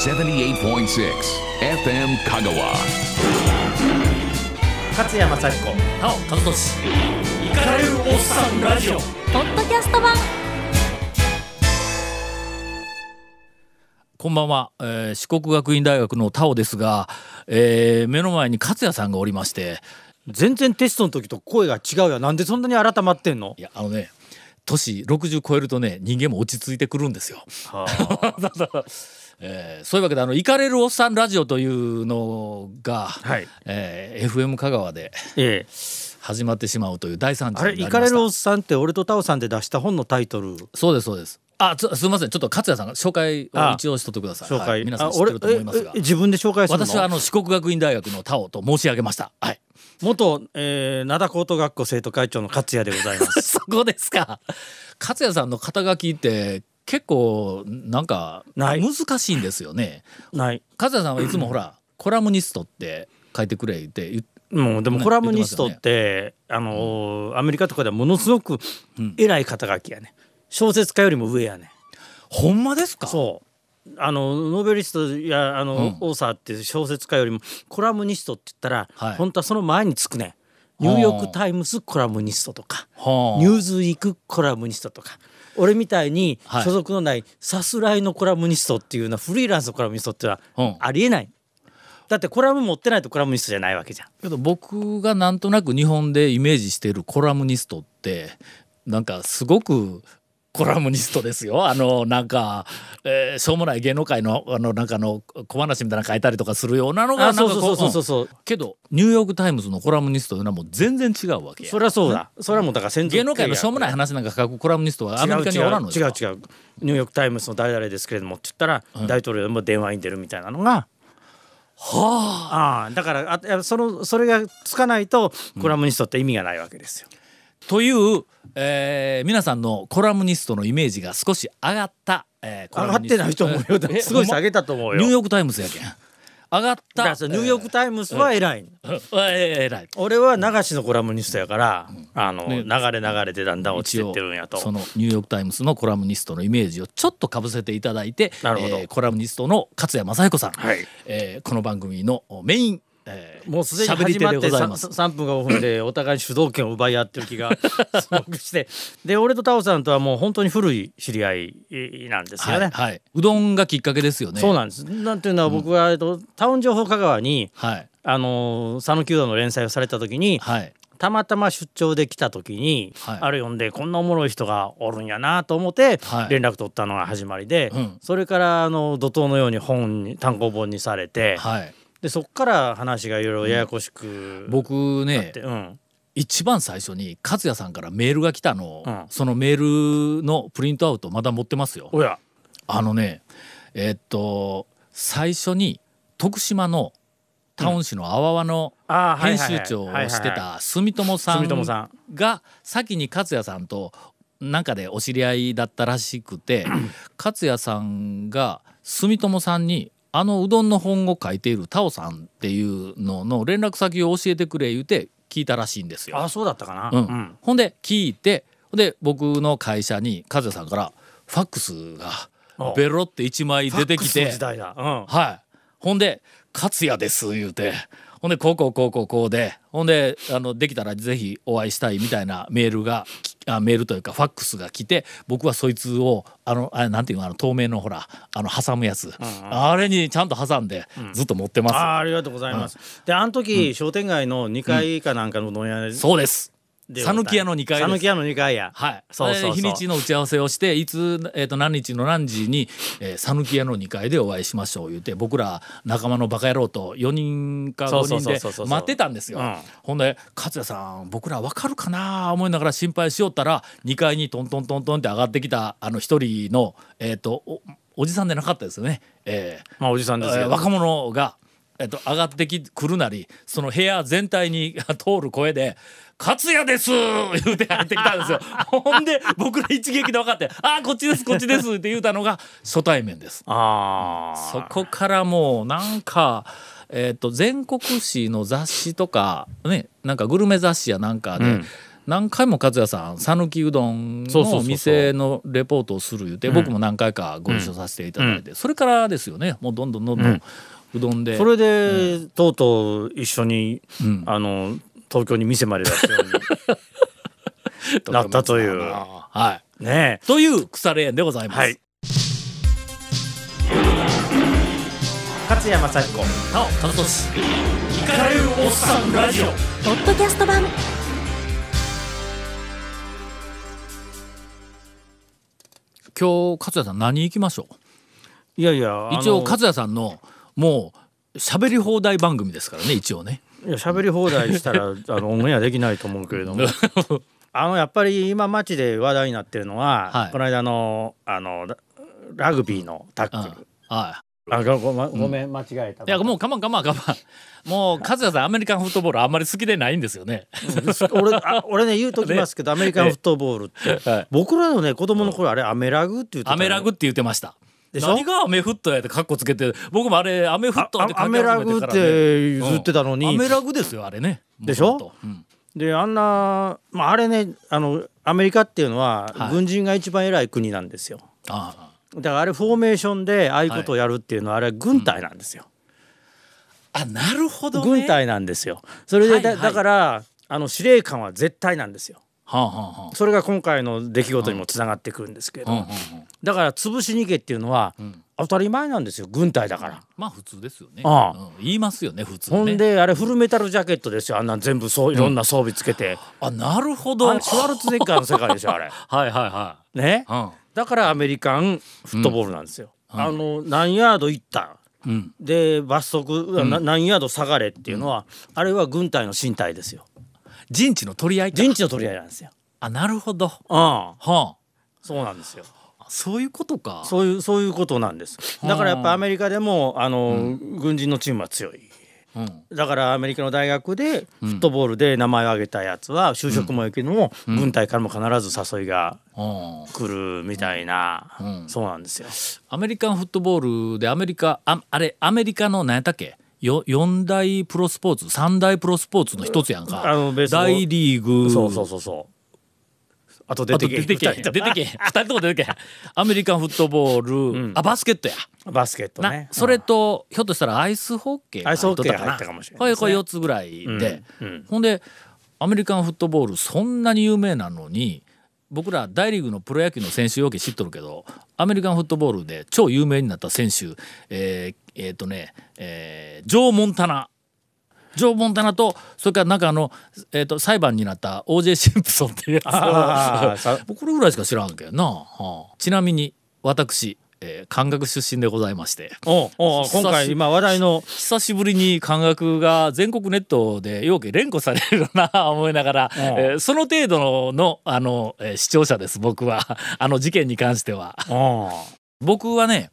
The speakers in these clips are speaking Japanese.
78.6 FM Kagawa. 勝山幸子なお和俊。イカれるおっさんラジオ。ポッドキャスト版。こんばんは、えー四国学院大学の田尾ですが、えー目の前に勝也さんがおりまして全然テストの時と声が違うよ。なんでそんなに改まってんの？いやあのね年60超えるとね人間も落ち着いてくるんですよ。えーそういうわけであの「イカれるおっさんラジオ」というのが、はい。えー FM 香川でええ。始まってしまうという大惨事あれになりました。イカれるおっさんって俺とタオさんで出した本のタイトル？そうですそうです。あつすみません。ちょっと勝也さんが紹介をあ一応しとってください。紹介、はい。皆さんあ知ってると思いますが。ええ自分で紹介するの？私はあの四国学院大学の田尾と申し上げました。はい。元、えー、灘高等学校生徒会長の勝也でございます。そこですか。勝也さんの肩書きって結構なんか難しいんですよね。ない。勝也さんはいつもほらコラムニストって書いてくれって言っもうでもねコラムニストって、あのーアメリカとかではものすごく偉い肩書きやね。小説家よりも上やね。ほんまですか？そう。あのノーベリストやあの、うん。オーサーって小説家よりもコラムニストって言ったら、はい。本当はその前につくね。ニューヨーク・タイムズコラムニストとかはあ。ニューズウィークコラムニストとか俺みたいにはい所属のないさすらいのコラムニストっていうのはフリーランスのコラムニストってのはうんありえない。だってコラム持ってないとコラムニストじゃないわけじゃん。けど僕がなんとなく日本でイメージしているコラムニストってなんかすごくコラムニストですよあのなんか、えーしょうもない芸能界のあのなんかの小話みたいなの書いたりとかするようなのがあなんかこそうそうそうそううんそう。けどニューヨーク・タイムズのコラムニストというのはもう全然違うわけやそりゃそうだ。それはもうだから専属芸能界のしょうもない話なんか書くコラムニストはアメリカにおらんの違う違う違うニューヨーク・タイムズの誰々ですけれどもって言ったら、大統領も電話に出るみたいなのが。はああだからあそのそれがつかないとコラムニストって意味がないわけですよ。という、えー皆さんのコラムニストのイメージが少し上がった、えーコ上がってないと思う。よ。えすごい下げたと思うよ。ニューヨーク・タイムズやけん。上がった。ニューヨーク・タイムズは偉い。えー俺は流しのコラムニストやから、あの、ね。流れ流れでだんだん落ちてってるんやと。そのニューヨーク・タイムズのコラムニストのイメージをちょっとかぶせていただいてなるほど。えーコラムニストの勝谷正彦さん、はい。えーこの番組のメイン、えーもうすでに始まってでございます。3, 分か5分でお互い主導権を奪い合ってる気が すごくして。で俺とタオさんとはもう本当に古い知り合いなんですよね。はいはい、うどんがきっかけですよね。そうなんです。なんていうのは僕は、えっとタウン情報香川にはい。あの讃岐うどんの連載をされた時にはい。たまたま出張で来た時に、はい。あれ読んでこんなおもろい人がおるんやなと思ってはい。連絡取ったのが始まりで、うん。それからあの怒涛のように本に単行本にされて、はいでそっから話がいろいろややこしく僕ねて、うん、一番最初に勝也さんからメールが来たのを、うん。そのメールのプリントアウトまだ持ってますよ。おや。あのねえっと最初に徳島のタウン市のあーはいはいはい。編集長をしてた住友さん住友さん。が先に勝也さんとなんかでお知り合いだったらしくて 勝也さんが住友さんにあのうどんの本を書いているタオさんっていうのの連絡先を教えてくれ言うて聞いたらしいんですよ。あそうだったかな、うん。ほんで聞いてで僕の会社に和也さんからファックスがおベロって1枚出てきて。時代だ、うん、はい。ほんで「勝也です」言うて。ほんでこうこうこうこうこうで。ほんであのできたらぜひお会いしたいみたいなメールがメールというかファックスが来て僕はそいつをあのあれなんていうのあの透明のほらあの挟むやつ、あれにちゃんと挟んでずっと持ってます、あーありがとうございます、であの時、商店街の2階かなんかのうどん屋でそうです。で讃岐屋の2階です。讃岐屋の2階や。はい、そうそうそう。で日にちの打ち合わせをしていつ、えー、と何日の何時にえー讃岐、屋の2階でお会いしましょう言うて僕ら仲間のバカ野郎と4人か5そうそう人で待ってたんですよ。うん。ほんで勝也さん僕ら分かるかな思いながら心配しよったら2階にトントントントンって上がってきたあの一人の、えー、とおおじさんでなかったですよね。えー。まあおじさんです若者が、えっと、上がってきくるなりその部屋全体に通る声で「勝也です! 」言うて入ってきたんですよ。ほんで僕ら一撃で分かって「ああこっちですこっちです」って言うたのが初対面です。ああそこからもうなんか、えー、と全国紙の雑誌とかねなんかグルメ雑誌やなんかで、うん。何回も勝也さん讃岐うどんの店のレポートをする言うて僕も何回かご一緒させていただいて、それからですよね。もうどんどんどんどんうどんで、それで、とうとう一緒に、ん。あの東京に店まで出すように なったという。はい。ねという腐れ縁でございます。はい。勝山幸子。なお田中氏イカれるおっさんラジオ。ポッドキャスト版。今日勝也さん何行きましょいやいやう一応勝也さんのもう喋り放題番組ですからね一応ね。いや喋り放題したら あのオンエアできないと思うけれども。あのやっぱり今街で話題になってるのは、はい。この間のあのララグビーのタッうん。クル、はあごごごめん間違えた、いいやもうかまんかまんかまんもう勝也さんアメリカンフットボールあんまり好きでないんですよね。俺あ俺ね言うときますけど、アメリカンフットボールって、はい。僕らのね子供の頃あれアメラグって言ってたアメラグって言ってましたでしょ？何がアメフットやってカッコつけて僕もあれアメフットってあアメラグって言ってたのに。アメラグですよあれね。でしょ？うん。であんな、まあ、あれねあのアメリカっていうのは、はい。軍人が一番偉い国なんですよ。あだからあれフォーメーションでああいうことをやるっていうのは、あれ軍隊なんですよ、ああなるほどね。軍隊なんですよ。それでだ,、はいはい。だからあの司令官は絶対なんですよはあはあはそれが今回の出来事にもつながってくるんですけれど、あうんうんうん。だから潰しに行けっていうのは、ん。当たり前なんですよ軍隊だから。まあ普通ですよね。ああ。うん。言いますよね普通ね。ほんであれフルメタルジャケットですよ。あんなん全部そういろんな装備つけて、あなるほど。シュワルツェネッガーの世界でしょあれ。はいはいはね。いうん。だからアメリカンフットボールなんですよ。あの何ヤード行ったうん。で罰則、な何ヤード下がれっていうのは、あれは軍隊の身体ですよ陣地の取り合いか。陣地の取り合いなんですよ。あなるほど。はうん。あ。そうなんですよ。そういうことか。そういうそういうことなんです。だからやっぱアメリカでもあの、軍人のチームは強い。うん。だからアメリカの大学でフットボールで名前を挙げたやつは就職もいいけども、軍隊からも必ず誘いがうん。来るみたいな、うん。そうなんですよ。アメリカンフットボールでアメリカああれアメリカの何やったっけ？よ4大プロスポーツ3大プロスポーツの一つやんか。大リーグ。そうそうそうそう。あと出あてけと出てけ出てけ2人とも出てけアメリカンフットボール、あバスケットや。バスケットな、ね。それとひょっとしたらアイスホッケーがアイスホッケーが入っと入ったかもしれないこれこれですね4つぐらいで、うんうん。ほんでアメリカンフットボールそんなに有名なのに僕ら大リーグのプロ野球の選手よけ知っとるけどアメリカンフットボールで超有名になった選手えーえーとね、えージョー・モンタナ。ジョー・モンタナとそれからなんかあの、えー、と裁判になった OJ・ シンプソンっていうやつ これぐらいしか知らんけどな、はあ。ちなみに私、えー、漢学出身でございまして。おうおう今回今話題の。久しぶりに漢学が全国ネットでようけ連呼されるな思いながら、う。んえーその程度ののあの、えー視聴者です僕は。あの事件に関しては。う。ん僕はね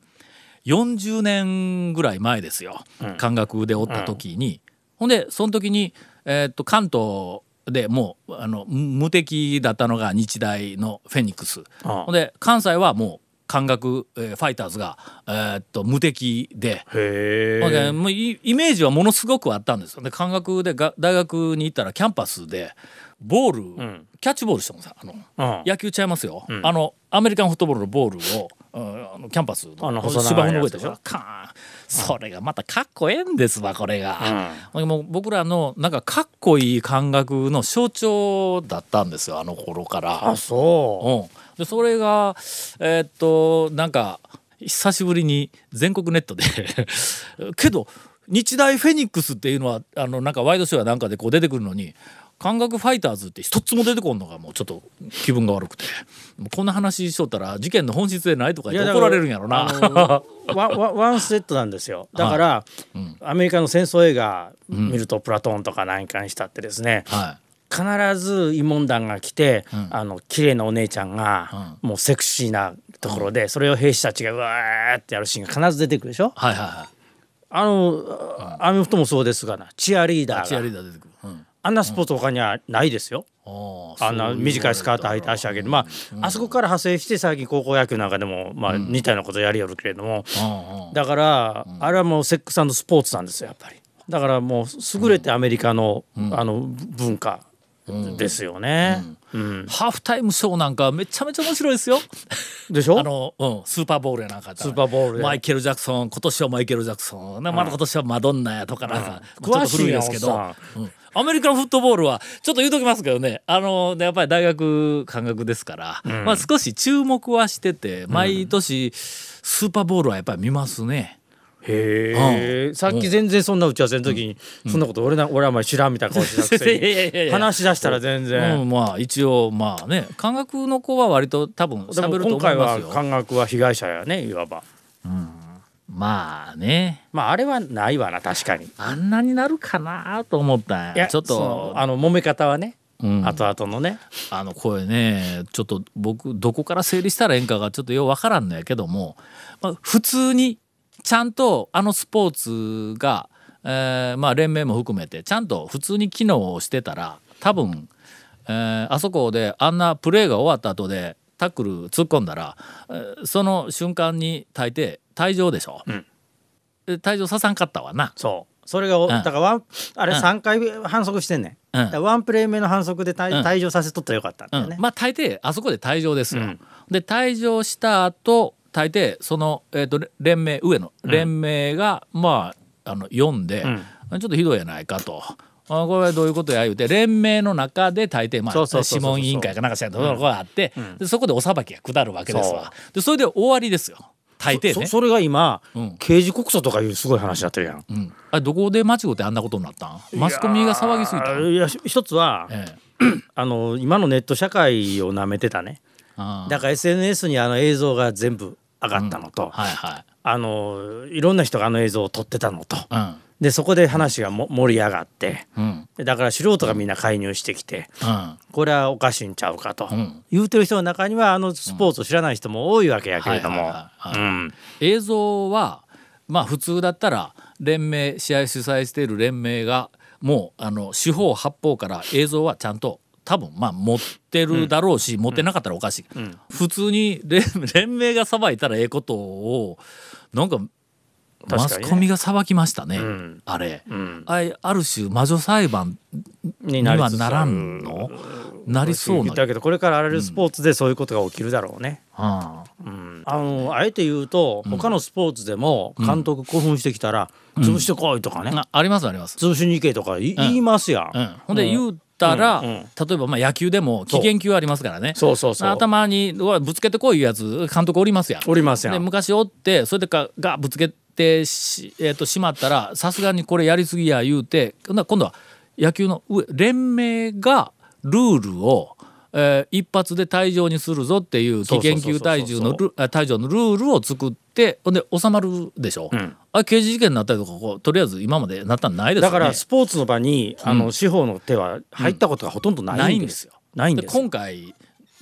40年ぐらい前ですよ。うん。漢学でおった時に、ほんでその時に、えーっと関東でもうあの無敵だったのが日大のフェニックス、ほんで関西はもう漢学、えーファイターズが、えーっと無敵で。へほんでえ。もうイイメージはものすごくあったんですよ。で関学でが大学に行ったらキャンパスでボール、ん。キャッチボールしてもさあのうん。野球ちゃいますよ、あのアメリカンフットボールのボールをうんあのキャンパスあの芝生の上でしょカーン。それがまたかっこええんですわこれが。ほん。でもう僕らのなんかかっこいい感覚の象徴だったんですよあの頃から。あそうん、でそれがえーっとなんか久しぶりに全国ネットで けど日大フェニックスっていうのはあのなんかワイドショーやなんかでこう出てくるのに感覚ファイターズって一つも出てこんのがもうちょっと気分が悪くてこんな話しとったら事件の本質でないとかう。言って怒られるんやろな。ワワワンセットなんですよ。だから、アメリカの戦争映画見るとプラトーンとか何かにしたってですね。はい必ず慰問団が来て、あの綺麗なお姉ちゃんが、もうセクシーなところで、それを兵士たちがうわーってやるシーンが必ず出てくるでしょ？はいはいはあの、アメフトもそうですがなチアリーダい。チアリーダー出てくる。うん、あんなスポーツ他にはないですよ、ああんな短いスカート履いて足上げる。まあ、あそこから派生して最近高校野球なんかでも、まあ、似たようなことやりよるけれども、あだから、あれはもうセックススポーツなんですよやっぱり。だからもう優れてアメリカの,、あの文化ですよね。うん。ハーフタイムショーなんかめちゃめちゃ面白いですよ。でしょ？あの、うん、スーパーボールやなんかスーパーボールで。マイケル・ジャクソン今年はマイケル・ジャクソン、ねまだ今年はマドンナやとかなんか、ちょっと古いですけど、アメリカンフットボールはちょっと言うときますけどね。あのやっぱり大学感覚ですから、まあ、少し注目はしてて毎年スーパーボールはやっぱり見ますね。へえ、さっき全然そんな打ち合わせの時に、そんなこと俺な俺はお前知らんみたいな顔してたくせ いやいやいやいにや。話し出したら全然、うん、まあ一応まあね感覚の子は割と多分でも喋ると思いますよ。感覚は被害者やねいわば。まあね。まああれはないわな確かに。いあんなになるかなと思ったんや。やちょっとあの揉め方はね、うん。後々のね。あの声ねちょっと僕どこから整理したらええんかがちょっとようわからんのやけども、まあ、普通にちゃんとあのスポーツが、えーまあ、連盟も含めてちゃんと普通に機能をしてたら多分、えーあそこであんなプレーが終わった後でタックル突っ込んだら、えーその瞬間に大抵退場でしょ。うん。で退場ささんかったわな。そう。それがお、ん。だからワンあれうん。3回反則してんねん、うん。ワンプレー目の反則で退,、うん。退場させとったらよかったんだよね、うん、まあ大抵あそこで退場ですよ。うん。で退場した後大抵その、えー、とれ連盟上の連盟が、まああの読んで、うん。ちょっとひどいやないかと。あこれはどういうことや言うて連盟の中で大抵まあ諮問委員会かなんかしらんところがあって、でそこでお裁きが下るわけですわ。でそれで終わりですよ。大抵ね。そそれが今、うん。刑事告訴とかいうすごい話になってるやん。うん、あれどこで間違ってあんなことになったん？マスコミが騒ぎすぎたん？いや一つは、ええ。あの今のネット社会をなめてたね。だから SNS にあの映像が全部上がったのと、はいはい。あのいろんな人があの映像を撮ってたのと。うん。でそこで話がも盛り上がってうん。でだから素人がみんな介入してきてうん。これはおかしいんちゃうかと、ん。言うてる人の中にはあのスポーツを知らない人も多いわけやけれども。映像はまあ普通だったら連盟試合主催している連盟がもうあの四方八方から映像はちゃんと多分まあ持ってるだろうし、持ってなかったらおかしい、普通に連 連盟がさばいたらええことをなんかマスコミが裁きましたね、ん。あれ、ん。あれある種魔女裁判にはならんの？なりそうな、だけどこれからあられるスポーツでそういうことが起きるだろうね。あうん。あのあえて言うと他のスポーツでも監督興奮してきたら潰してこいとかね、あありますあります。潰しに行けとかい言いますやん。うん、ほんで言うたら、うんうん。例えばまあ野球でも危険球ありますからね。そうそうそう。頭にぶつけてこいいうやつ監督おりますやん。おりますやん。で昔おってそれでかがぶつけてし,、えー、としまったらさすがにこれやりすぎや言うて今度は野球の上連盟がルールを、えー一発で退場にするぞっていう危険球退場のルールを作ってほんで収まるでしょ？ん。あれ刑事事件になったりとかこうとりあえず今までなったんないですよね。だからスポーツの場にあの司法の手は入ったことがほとんどないんですよ。ないんでですよ。今回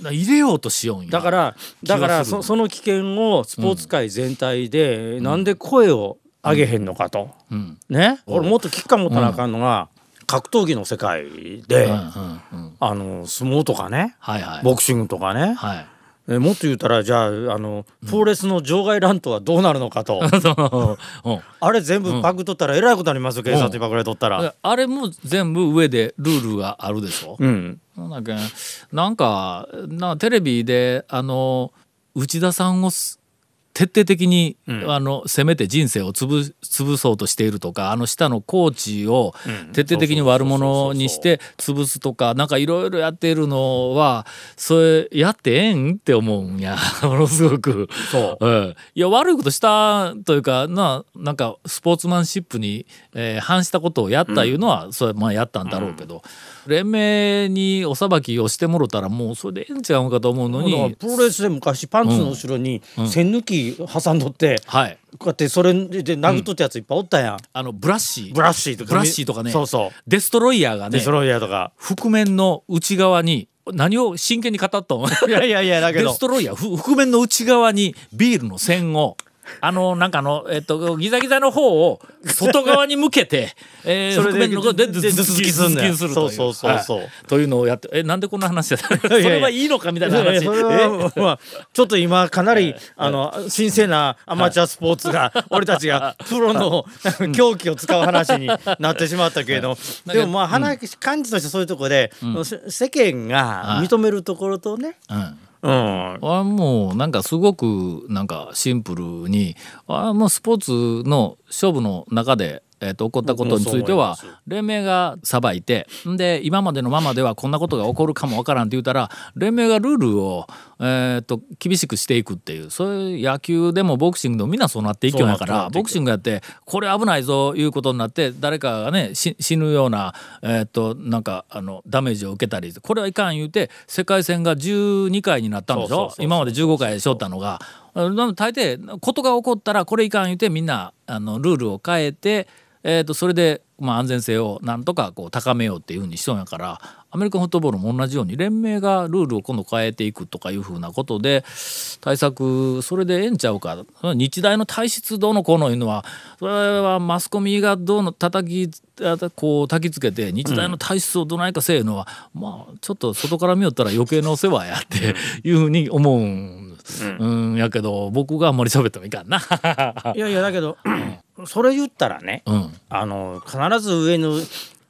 入れようとしようだからだからそその危険をスポーツ界全体でなんで声を上げへんのかと。うん。ね、俺もっと危機感持たなあかんのが、格闘技の世界で、あの相撲とかねはいはい。ボクシングとかね、はいえもっと言うたらじゃああのプロレスの場外乱闘はどうなるのかと、う。ん。あれ全部パクっとったらえらいことになりますよ警察にパクられとったら。あれも全部上でルールがあるでしょ、うん、なんかな。んかテレビであの内田さんをす徹底的に、あの攻めて人生を潰潰そうとしているとかあの下のコーチを徹底的に悪者にして潰すとかなんかいろいろやっているのはそれやってええんって思うんや。ものすごく。そう。うんいや悪いことしたというかななんかスポーツマンシップに、えー反したことをやったいうのは、それまあやったんだろうけど、連盟にお裁きをしてもろたらもうそれでええんちゃうかと思うのに、プロレスで昔パンツの後ろに線抜き挟んどって、はい。こうやってそれで殴っとったやついっぱいおったやん、あのブラッシー。ブラッシーとかブラッシーとかね。そうそう。デストロイヤーがねデストロイヤーとか。覆面の内側に何を真剣に語ったの？いやいやいやだけデどストロイヤーふ覆面の内側にビールの線をあのなんかあのえっとギザギザの方を外側に向けて、えー、それでのでで頭突きすんだそうそうそうそうはいというのをやってえなんでこんな話やったそれはいいのかみたいな話まあ、ちょっと今かなりあの神聖なアマチュアスポーツが俺たちがプロの狂気を使う話になってしまったけれどもでもまあ話感じとしてそういうところでせ世間が認めるところとねうん。あもうなんかすごくなんかシンプルにあもうスポーツの勝負の中で、えー、と起こったことについては連盟が裁いてんで今までのままではこんなことが起こるかもわからんって言ったら連盟がルールを、えー、と厳しくしていくっていうそういう野球でもボクシングでもみんなそうなっていきようやからボクシングやってこれ危ないぞいうことになって誰かがねし死ぬような、えー、となんかあのダメージを受けたりこれはいかん言うて世界戦が12回になったんでしょ？今まで15回しょったのが。大抵ことが起こったらこれいかん言うてみんなあのルールを変えて、えー、とそれで、まあ、安全性をなんとかこう高めようっていうふうにしとんやからアメリカンフットボールも同じように連盟がルールを今度変えていくとかいうふうなことで対策それでええんちゃうか。日大の体質どうのこうのいうのはそれはマスコミがどうの叩きあこう焚きつけて日大の体質をどないかせえのは、まあちょっと外から見よったら余計なお世話やっていうふうに思うんうん、やけど僕があんまり喋ってもいかんな。いやいやだけどそれ言ったらねうん、あの必ず上の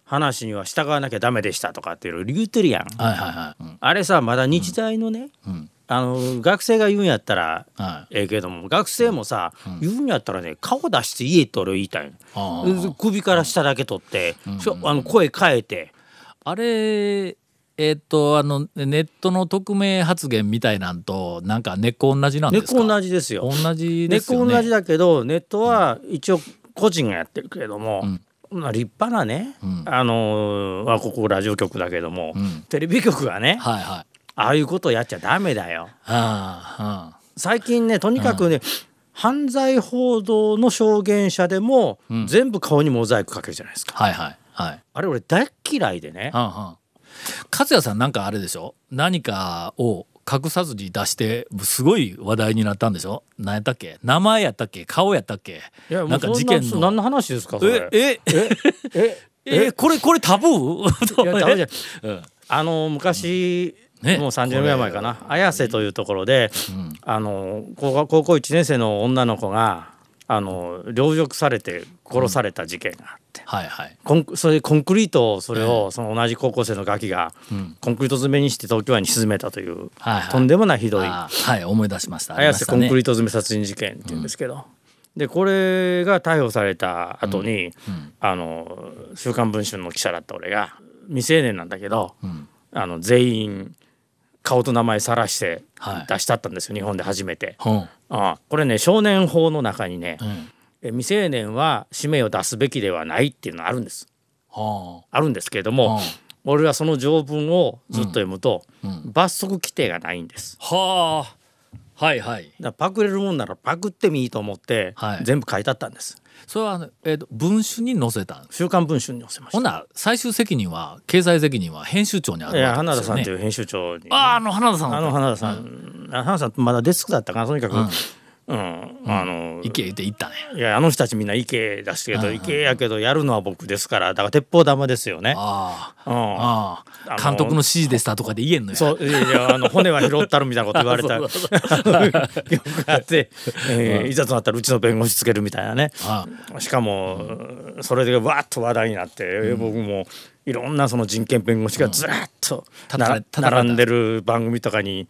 話には従わなきゃダメでしたとかっていうの言うてるやん。はいはいはい。うん。あれさまだ日大のね、うん。あの学生が言うんやったらはい。ええけども学生もさ、言うんやったらね顔出して言えって俺言いたい首から下だけ取って、あの声変えて。あれえっとあのネットの匿名発言みたいなんとなんか根っこ同じなんですか？根っこ同じですよ。同じ根っですよね。こ同じだけどネットは一応個人がやってるけれども、んまあ立派なね、んあのーまあ、ここラジオ局だけども、んテレビ局がねはいはい。ああいうことやっちゃダメだよ。ああ、最近ねとにかくね、犯罪報道の証言者でも、全部顔にモザイクかけるじゃないですか。はいはいはい。あれ俺大っ嫌いでね。はんはん勝也さんなんかあれでしょ？何かを隠さずに出してすごい話題になったんでしょ？何やったっけ？名前やったっけ？顔やったっけ？なんかそ事件の。何の話ですかそれ。ええ？え？え？これこれタブー？うん。あの昔、ね。もう30年ぐらい前かな。綾瀬というところで、あの高校高校1年生の女の子があの凌辱されて殺された事件があって、はいはい。コンそれでコンクリートをそれを、その同じ高校生のガキが、ん。コンクリート詰めにして東京湾に沈めたという、はいはい。とんでもないひどいはい思い出しました。綾瀬コンクリートト詰め殺人事件っていうんですけど、でこれが逮捕された後に、あの「週刊文春」の記者だった俺が未成年なんだけど、あの全員顔と名前さらしてはい。出したったんですよ、日本で初めて。う。んあこれね少年法の中にね、ん。え未成年は氏名を出すべきではないっていうのがあるんです。はあ。るんですけれども、うん俺はその条文をずっと読むと、罰則規定がないんです。あはあ。はいはい。だパクれるもんならパクってもいいと思って、はい。全部書いてあったんです。それはえー、と文春に載せたん週刊文春に載せました。ほんなら最終責任は経済責任は編集長にあるわけですよね。花田さんという編集長に、あああの花田さんあの花田さん、花田さんまだデスクだったかなとにかく、うん、あの行け言って行ったね。いやあの人たちみんな池出してるけど池やけどやるのは僕ですからだから鉄砲玉ですよね。ああ。うん、ああ。監督の指示でしたとかで言えんのや。そういやあの骨は拾ったるみたいなこと言われた。記憶があって、えーいざとなったらうちの弁護士つけるみたいなね。あしかもそれでわっと話題になって、僕もいろんなその人権弁護士がずらっと並んでる番組とかに。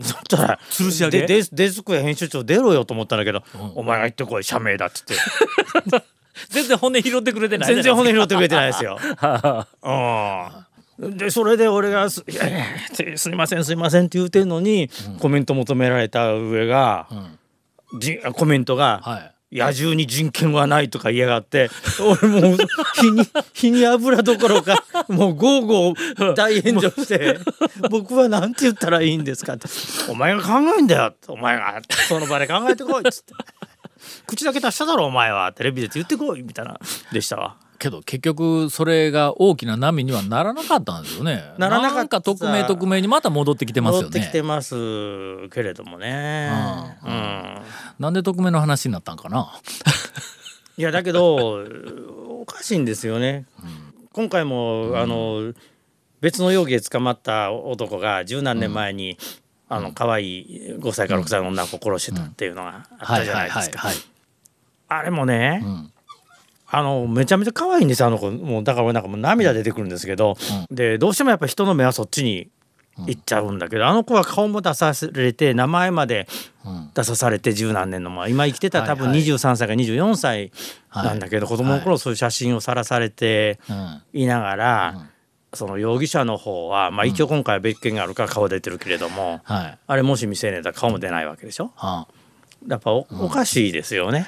そしたら吊るし上げ？でデスデスクや編集長出ろよと思ったんだけど、お前が行ってこい社名だっつって。全然骨拾ってくれてない全然骨拾ってくれてないいですよ。うん。でそれで俺がす「いやいやすいませんすいません」って言うてんのに、コメント求められた上が、じコメントが、はい野獣に人権はないとか言いやがって俺もう日に日に油どころかもうゴーゴー大炎上して僕は何て言ったらいいんですかって「お前が考えんだよ」お前がその場で考えてこい」っつって「口だけ出しただろお前は。テレビで言ってこい」みたいなでしたわ。けど結局それが大きな波にはならなかったんですよね。ならなかったんか匿名匿名にまた戻ってきてますよ戻ってきてね。ますけれどもね。ううんなんで匿名の話になったんかな。いやだけどおかしいんですよね。今回も、あの別の容疑で捕まった男が十何年前に、あの可愛い5歳から6歳の女の子を殺してたっていうのがあったじゃないですか。はい。あれもね、んあのめちゃめちゃ可愛いんですよあの子。もうだから俺なんかもう涙出てくるんですけど、でどうしてもやっぱ人の目はそっちに行っちゃうんだけど、あの子は顔も出されて名前まで出さされて十何年のまあ今生きてたら多分はい。はい23歳か24歳なんだけど、子供の頃そういう写真をさらされてうん。いながら、その容疑者の方は、まあ、一応今回は別件があるから顔出てるけれども、はい。あれもし未成年だ顔も出ないわけでしょ？はあ。やっぱおおかしいですよね。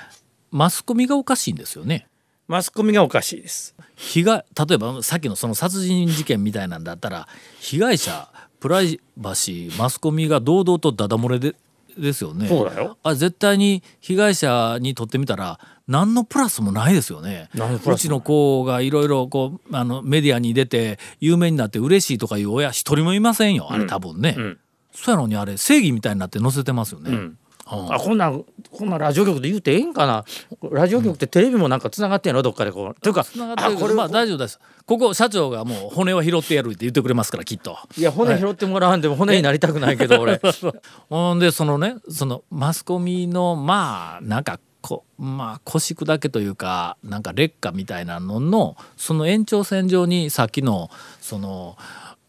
マスコミがおかしいんですよね。マスコミがおかしいです。被害例えばさっきのその殺人事件みたいなんだったら被害者プライバシーマスコミが堂々とダダ漏れでですよね。そうだよあ絶対に被害者にとってみたら何のプラスもないですよね。うちの子がいろいろこうあのメディアに出て有名になって嬉しいとかいう親一人もいませんよあれ多分ね。んそうやのにあれ正義みたいになって載せてますよね。うんあこんなんこんなんラジオ局で言うてええんかな？ラジオ局ってテレビもなんかつながってんのどっかでこう。というか繋がってこれまあ大丈夫です。ここ社長がもう骨は拾ってやるって言ってくれますからきっと。いや骨拾ってもらわんでも骨になりたくないけど俺。ほんでそのねそのマスコミのまあなんかこまあ腰砕けというかなんか劣化みたいなののその延長線上にさっきのその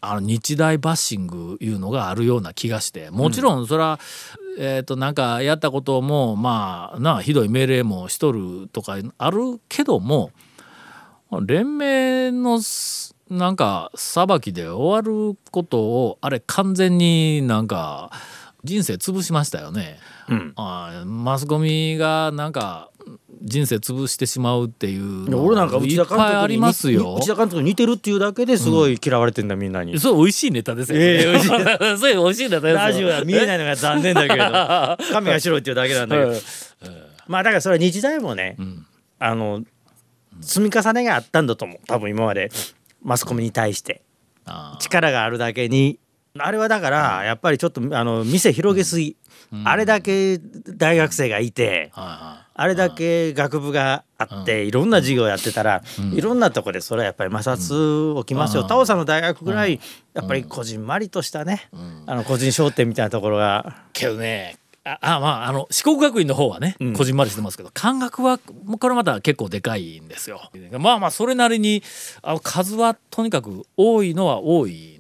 あの日大バッシングいうのがあるような気がして。もちろんそれは、えー、となんかやったこともまあなひどい命令もしとるとかあるけども連盟のすなんか裁きで終わることをあれ完全になんか人生潰しましたよね。うんあマスコミがなんか人生潰してしまうっていうの俺なんか内い田監っぱいありますよ。内田監督に似てるっていうだけですごい嫌われてんだみんなに、それ美味しいネタですよ、ね。ええ。美味しいそれ美味しいネタですよ。ラジオは見えないのが残念だけど髪が白いっていうだけなんだけど、まあだからそれは日大もね、ん。あの積み重ねがあったんだと思う。多分今まで。マスコミに対して。あ力があるだけに。あれはだからやっぱりちょっとあの店広げすぎ、あれだけ大学生がいて、あれだけ学部があっていろんな授業やってたら、いろんなとこでそれはやっぱり摩擦起きますよ。タオさんの大学ぐらいやっぱりこじんまりとしたね、あの個人商店みたいなところがい。けどね。ああまああの四国学院の方はね、こじんまりしてますけど漢学はこれまた結構でかいんですよ。まあまあそれなりにあの数はとにかく多いのは多い。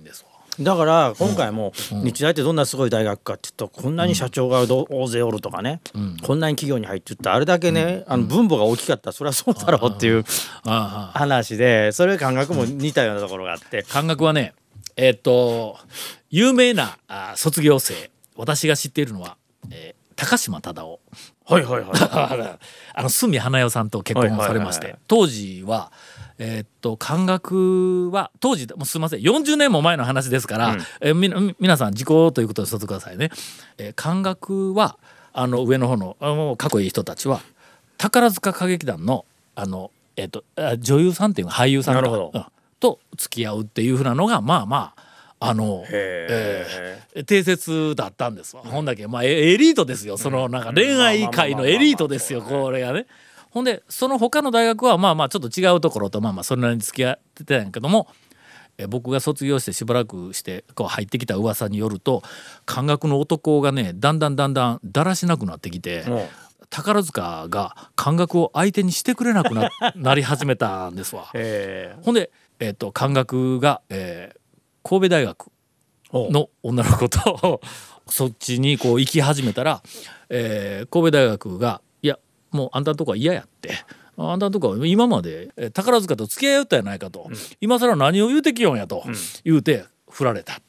だから今回も日大ってどんなすごい大学かっていうとこんなに社長がど大勢おるとかね、こんなに企業に入ってったあれだけね、あの分母が大きかったらそれはそうだろうっていう話でそれ感覚も似たようなところがあって。漢学はねえっと有名なあ卒業生私が知っているのは、えー高島忠夫。はいはいはい あの角花代さんと結婚されまして、当時はえーっと漢学は当時もうすみません40年も前の話ですから、うんえーみみ皆さん時効ということで育てくださいね。えー漢学はあの上の方のあのかっこいい人たちは宝塚歌劇団のあの、えーっとあ女優さんっていうか俳優さんかなるほどうんと付き合うっていうふうなのがまあまああのへえー定説だったんですわ。ほんだけまあエエリートですよ。そのなんか恋愛界のエリートですよ。これがね。ほんでその他の大学はまあまあちょっと違うところとまあまあそれなりに付き合ってたんやけども。えー僕が卒業してしばらくしてこう入ってきた噂によると漢学の男がねだんだんだんだんだらしなくなってきて宝塚が漢学を相手にしてくれなくななり始めたんですわ。へほんで、えー、と漢学が、えー神戸大学おの女の子とそっちにこう行き始めたら、えー神戸大学が「いやもうあんたのとこは嫌や」って。あんたのとこは今までえー宝塚と付き合いよったやないかと、今更何を言うてきよんやと、言うて振られた。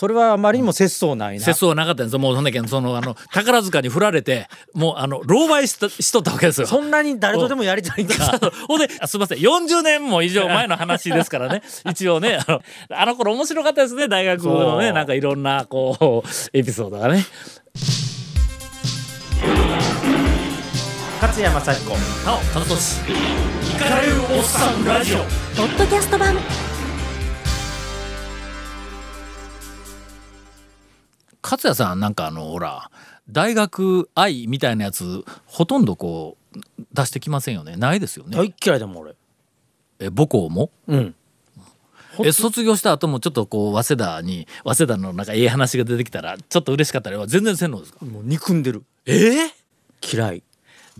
それはあまりにも節操ないな。節操はなかったんですよ。もうそんだけそのあの宝塚に振られてもうあの狼狽しとしとったわけですよ。そんなに誰とでもやりたいんか ほんで、あすみません、40年も以上前の話ですからね、一応ね、あの、あの頃面白かったですね、大学のね、なんかいろんな、こう、エピソードがね。勝山幸子なお田中俊イカれるおっさんラジオ。ポッドキャスト版。勝也さんなんかあのほら大学愛みたいなやつほとんどこう出してきませんよね。ないですよね。大っ嫌いだもん俺。え母校も？うん。え卒業した後もちょっとこう早稲田に早稲田のなんかええ話が出てきたらちょっと嬉しかったりは全然せんのですか？もう憎んでる。ええ嫌い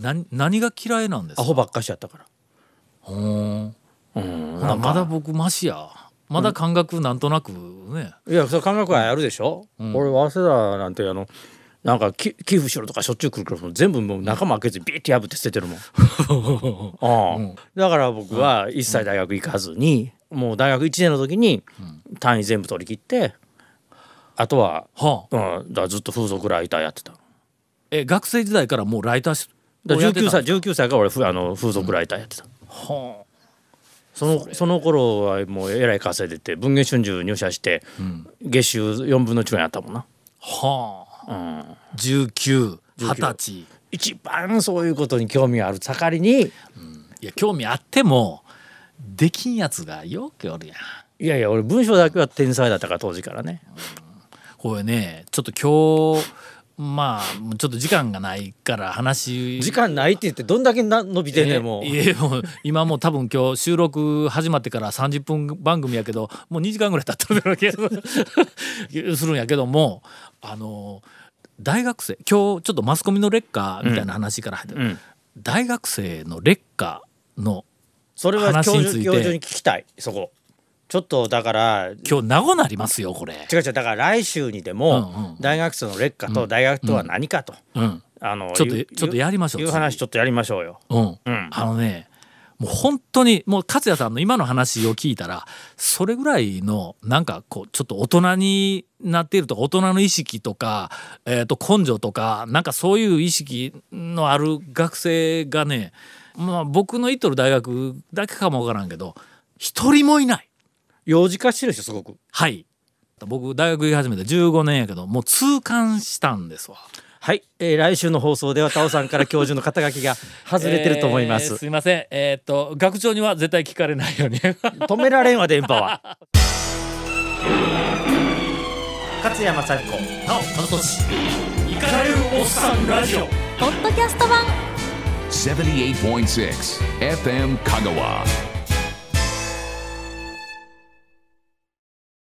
何何が嫌いなんですか？アホばっかしやったから。ほー。んうんほなまだ僕マシや。まだ感覚なんとなくね、いやそれ感覚はあるでしょ、俺早稲田なんてあのなんかき寄付しろとかしょっちゅう来るから全部もう仲間開けずにビーって破って捨ててるもん。あ あだから僕は一切大学行かずに、もう大学1年の時に単位全部取り切ってあとは、はあ。うん、だずっと風俗ライターやってた。え学生時代からもうライターしら19をやってた歳19歳から俺ふあの風俗ライターやってた、はそのその頃はもうえらい稼いでて文藝春秋入社して、月収4分の1ぐらいあったもんな、あはあ。うん、19二十歳。一番そういうことに興味がある盛りに。いや興味あってもできんやつがよくおるやん。いやいや俺文章だけは天才だったから当時からね。これねちょっと今日まあちょっと時間がないから話。時間ないって言ってどんだけな伸びてんねんもう。今もう多分今日収録始まってから30分番組やけどもう2時間ぐらい経ってる気が するんやけどもあの大学生今日ちょっとマスコミの劣化みたいな話から入ってる、うん。大学生の劣化のそれは教話について。授教授に聞きたいそこちょっとだから今日名護なりますよこれ。違う違うだから来週にでも、大学生の劣化と大学とは何かと、うん。あのちょっというちょっとやりましょういう話ちょっとやりましょうよ。うん、うん。あのねもう本当にもう勝也さんの今の話を聞いたらそれぐらいのなんかこうちょっと大人になっているとか大人の意識とか、えー、と根性とかなんかそういう意識のある学生がね、まあ、僕の行っとる大学だけかもわからんけど一人もいない。幼児化してるでしょすごく。はい僕大学行き始めて15年やけどもう痛感したんですわ。はい、えー来週の放送ではタオさんから教授の肩書きが外れてると思いま えーす。すいませんえっ、と学長には絶対聞かれないように 止められんわ電波は。勝山幸子。なお田中俊イカれるおっさんラジオポッドキャスト版78.6 FM Kagawa.